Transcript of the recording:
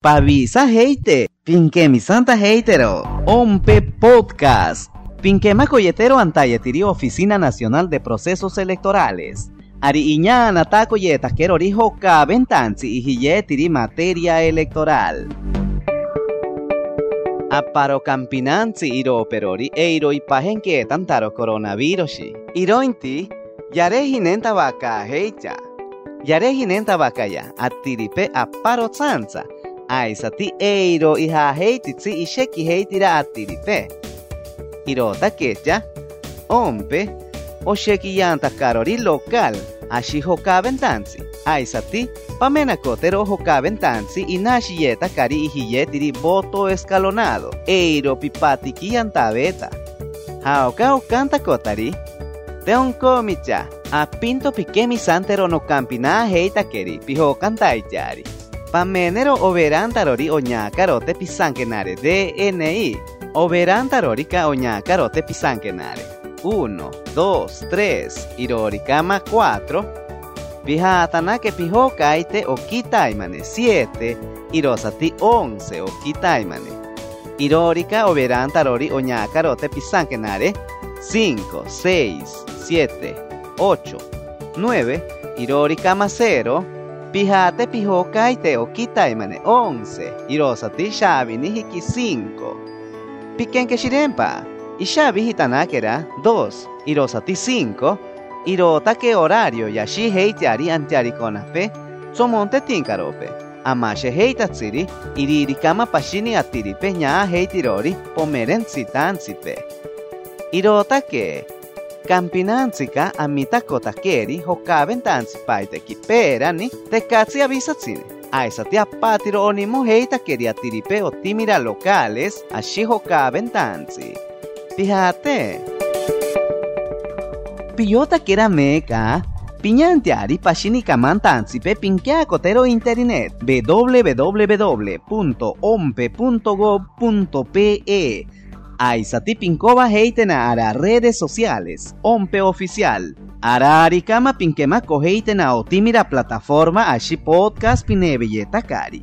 Pavisa heite, pinque mi santa heitero, ompe podcast. Pinque macoyetero antayetiri Oficina Nacional de Procesos Electorales. Ari iñana taco yeta quiero rijo ventanzi y hiyetiri materia electoral. Aparo campinanzi iro perori eiro ipahenke tantaro coronavirus. Irointi, yare hinenta vaca heicha. Yare hinenta vaca ya, atiripe aparo tsanza. Aisati eiro iha heititsi isheki heitira atiripe. Irota kecha, ompe, osheki yanta karori local, ashi hokaventanzi. Aisati, pamena kotero hokaventanzi inashi yeta kari ihiyetiri voto escalonado. Eiro pipatiki yantabeta. Haoka okanta kotari. Teon komicha, a pinto pikemi santero no campina heita keri, piho kantaichari. Pamenero overantarori oñakarote pisankenare DNI. Overantarorica oñakarote pisankenare. 1, 2, 3, iroricama 4. Pijatana que pijo kaite okitaimane 7, irosati 11 okitaimane. Irorica overantarori oñakarote pisankenare 5, 6, 7, 8, 9, iroricama 0. Pijate pijo kaite okitaimane 11, irosati shabini hiki 5. Piquen que shirempa. Ishabi hitanakera 2, irosati 5, irota que horario yashi heitiari antiari konape, somonte tinkarope. Amashe heitatsiri, iririkama pashini atiripe nya heitirori pomeren sitansipe. Irota que campinanzika amita kotakeri hokaben tansipaite kiperani tekatsi avisatsine. Aisati apatiro onimo heita quería tiripe o timira locales, ashi hokaben tansi. Fíjate. Piyota kera meka, piñantiari pashini kamantansi pe pinkia kotero internet www.ompe.gov.pe Aisati pinkova heitena ara redes sociales, ompe oficial. Ara arikama pinkema koheitena o timira plataforma ashi podcast pinebelleta kari.